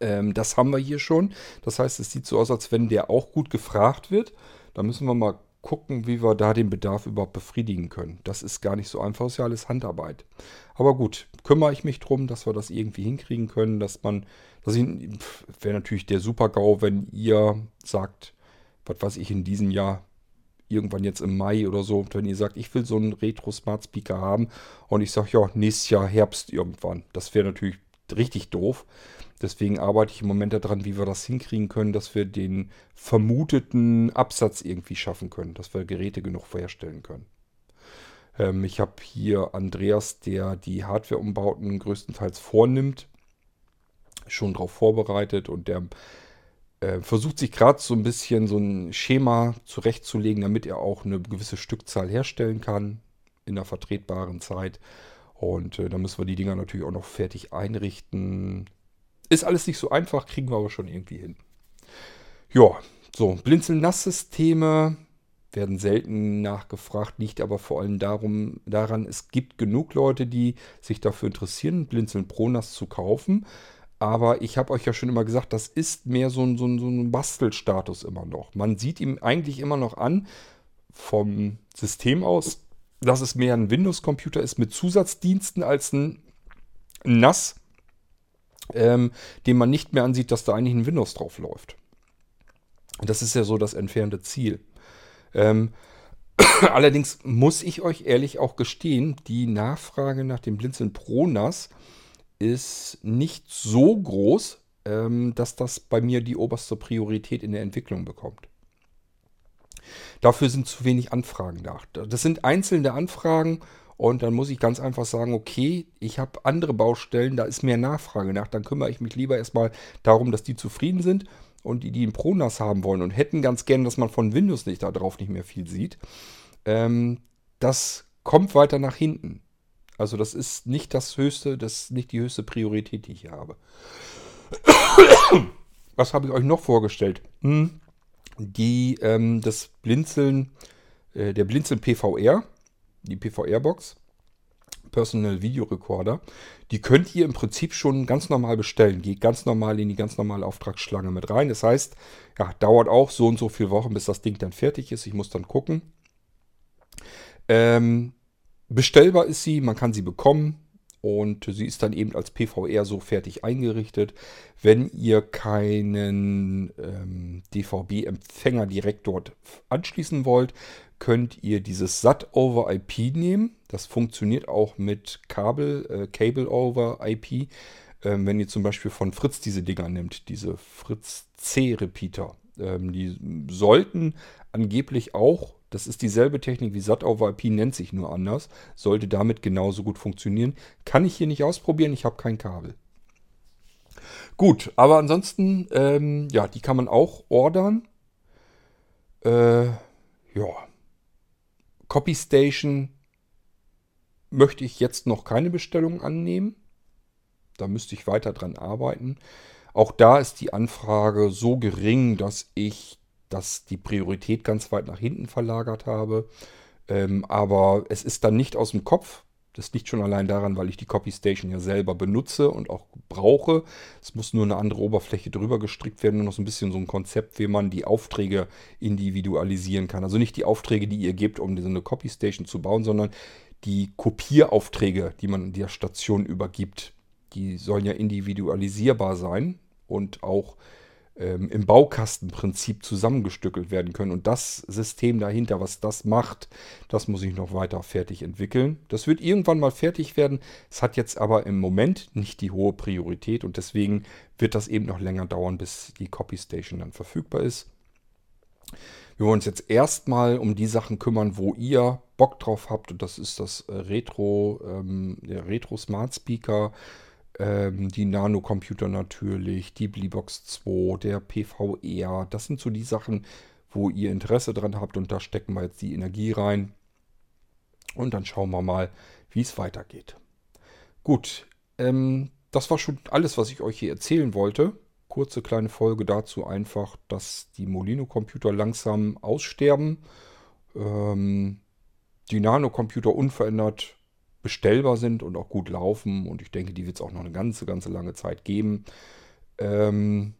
Ähm, das haben wir hier schon. Das heißt, es sieht so aus, als wenn der auch gut gefragt wird. Da müssen wir mal gucken, wie wir da den Bedarf überhaupt befriedigen können. Das ist gar nicht so einfach, ist ja alles Handarbeit. Aber gut, kümmere ich mich drum, dass wir das irgendwie hinkriegen können, dass man, das wäre natürlich der Super-GAU, wenn ihr sagt, was weiß ich, in diesem Jahr, irgendwann jetzt im Mai oder so, wenn ihr sagt, ich will so einen Retro-Smart-Speaker haben und ich sage, ja, nächstes Jahr Herbst irgendwann. Das wäre natürlich richtig doof. Deswegen arbeite ich im Moment daran, wie wir das hinkriegen können, dass wir den vermuteten Absatz irgendwie schaffen können, dass wir Geräte genug herstellen können. Ähm, ich habe hier Andreas, der die Hardware-Umbauten größtenteils vornimmt, schon darauf vorbereitet und der äh, versucht sich gerade so ein bisschen so ein Schema zurechtzulegen, damit er auch eine gewisse Stückzahl herstellen kann in einer vertretbaren Zeit. Und äh, da müssen wir die Dinger natürlich auch noch fertig einrichten. Ist alles nicht so einfach, kriegen wir aber schon irgendwie hin. Ja, so, Blinzeln-Nass-Systeme werden selten nachgefragt, liegt aber vor allem darum, daran, es gibt genug Leute, die sich dafür interessieren, Blinzeln Pro Nass zu kaufen. Aber ich habe euch ja schon immer gesagt, das ist mehr so ein, so, ein, so ein Bastelstatus immer noch. Man sieht ihm eigentlich immer noch an, vom System aus, dass es mehr ein Windows-Computer ist mit Zusatzdiensten als ein NAS, ähm, dem man nicht mehr ansieht, dass da eigentlich ein Windows drauf läuft. Das ist ja so das entfernte Ziel. Ähm, allerdings muss ich euch ehrlich auch gestehen, die Nachfrage nach dem Blinzeln Pro NAS ist nicht so groß, ähm, dass das bei mir die oberste Priorität in der Entwicklung bekommt. Dafür sind zu wenig Anfragen da. Das sind einzelne Anfragen und dann muss ich ganz einfach sagen, okay, ich habe andere Baustellen, da ist mehr Nachfrage nach. Dann kümmere ich mich lieber erstmal darum, dass die zufrieden sind und die, die einen ProNAS haben wollen und hätten ganz gern, dass man von Windows nicht darauf nicht mehr viel sieht. Ähm, das kommt weiter nach hinten. Also das ist nicht das höchste, das ist nicht die höchste Priorität, die ich hier habe. Was habe ich euch noch vorgestellt? Hm die ähm, das Blinzeln, äh, der Blinzeln PVR, die PVR-Box, Personal Video Recorder, die könnt ihr im Prinzip schon ganz normal bestellen. Geht ganz normal in die ganz normale Auftragsschlange mit rein. Das heißt, ja, dauert auch so und so viele Wochen, bis das Ding dann fertig ist. Ich muss dann gucken. Ähm, bestellbar ist sie, man kann sie bekommen und sie ist dann eben als PVR so fertig eingerichtet. Wenn ihr keinen ähm, DVB-Empfänger direkt dort anschließen wollt, könnt ihr dieses SAT over IP nehmen. Das funktioniert auch mit Kabel, äh, Cable over IP. Ähm, wenn ihr zum Beispiel von Fritz diese Dinger nimmt, diese Fritz C Repeater, ähm, die sollten angeblich auch das ist dieselbe Technik wie SAT over IP, nennt sich nur anders. Sollte damit genauso gut funktionieren. Kann ich hier nicht ausprobieren, ich habe kein Kabel. Gut, aber ansonsten, ähm, ja, die kann man auch ordern. Äh, ja. Copy Station möchte ich jetzt noch keine Bestellung annehmen. Da müsste ich weiter dran arbeiten. Auch da ist die Anfrage so gering, dass ich das, die Priorität ganz weit nach hinten verlagert habe. Ähm, aber es ist dann nicht aus dem Kopf. Das liegt schon allein daran, weil ich die Copy Station ja selber benutze und auch brauche. Es muss nur eine andere Oberfläche drüber gestrickt werden und noch so ein bisschen so ein Konzept, wie man die Aufträge individualisieren kann. Also nicht die Aufträge, die ihr gebt, um so eine Copy Station zu bauen, sondern die Kopieraufträge, die man der Station übergibt. Die sollen ja individualisierbar sein und auch ähm, im Baukastenprinzip zusammengestückelt werden können. Und das System dahinter, was das macht, das muss ich noch weiter fertig entwickeln. Das wird irgendwann mal fertig werden. Es hat jetzt aber im Moment nicht die hohe Priorität und deswegen wird das eben noch länger dauern, bis die Copy Station dann verfügbar ist. Wir wollen uns jetzt erstmal um die Sachen kümmern, wo ihr Bock drauf habt. Und das ist das Retro, ähm, der Retro Smart Speaker ähm, die Nano-Computer natürlich, die Bleebox 2, der PVR. Das sind so die Sachen, wo ihr Interesse dran habt und da stecken wir jetzt die Energie rein. Und dann schauen wir mal, wie es weitergeht. Gut, ähm, das war schon alles, was ich euch hier erzählen wollte. Kurze kleine Folge dazu einfach, dass die Molino-Computer langsam aussterben. Ähm, die Nano-Computer unverändert bestellbar sind und auch gut laufen. Und ich denke, die wird es auch noch eine ganze, ganze lange Zeit geben. Ähm,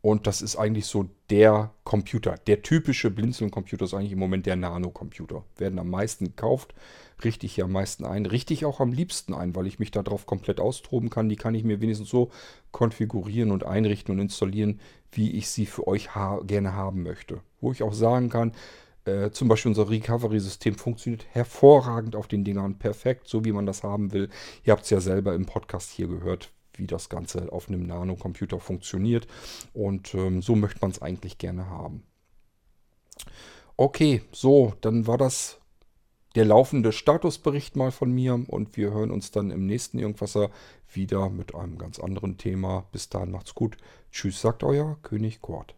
und das ist eigentlich so der Computer. Der typische Blinzeln-Computer ist eigentlich im Moment der Nano-Computer. Werden am meisten gekauft, richte ich ja am meisten ein. Richte ich auch am liebsten ein, weil ich mich darauf komplett austoben kann. Die kann ich mir wenigstens so konfigurieren und einrichten und installieren, wie ich sie für euch ha gerne haben möchte. Wo ich auch sagen kann, äh, zum Beispiel unser Recovery-System funktioniert hervorragend auf den Dingern, perfekt, so wie man das haben will. Ihr habt es ja selber im Podcast hier gehört, wie das Ganze auf einem Nano-Computer funktioniert. Und ähm, so möchte man es eigentlich gerne haben. Okay, so, dann war das der laufende Statusbericht mal von mir und wir hören uns dann im nächsten Irgendwasser wieder mit einem ganz anderen Thema. Bis dahin macht's gut. Tschüss, sagt euer König Kort.